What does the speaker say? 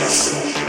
Yes.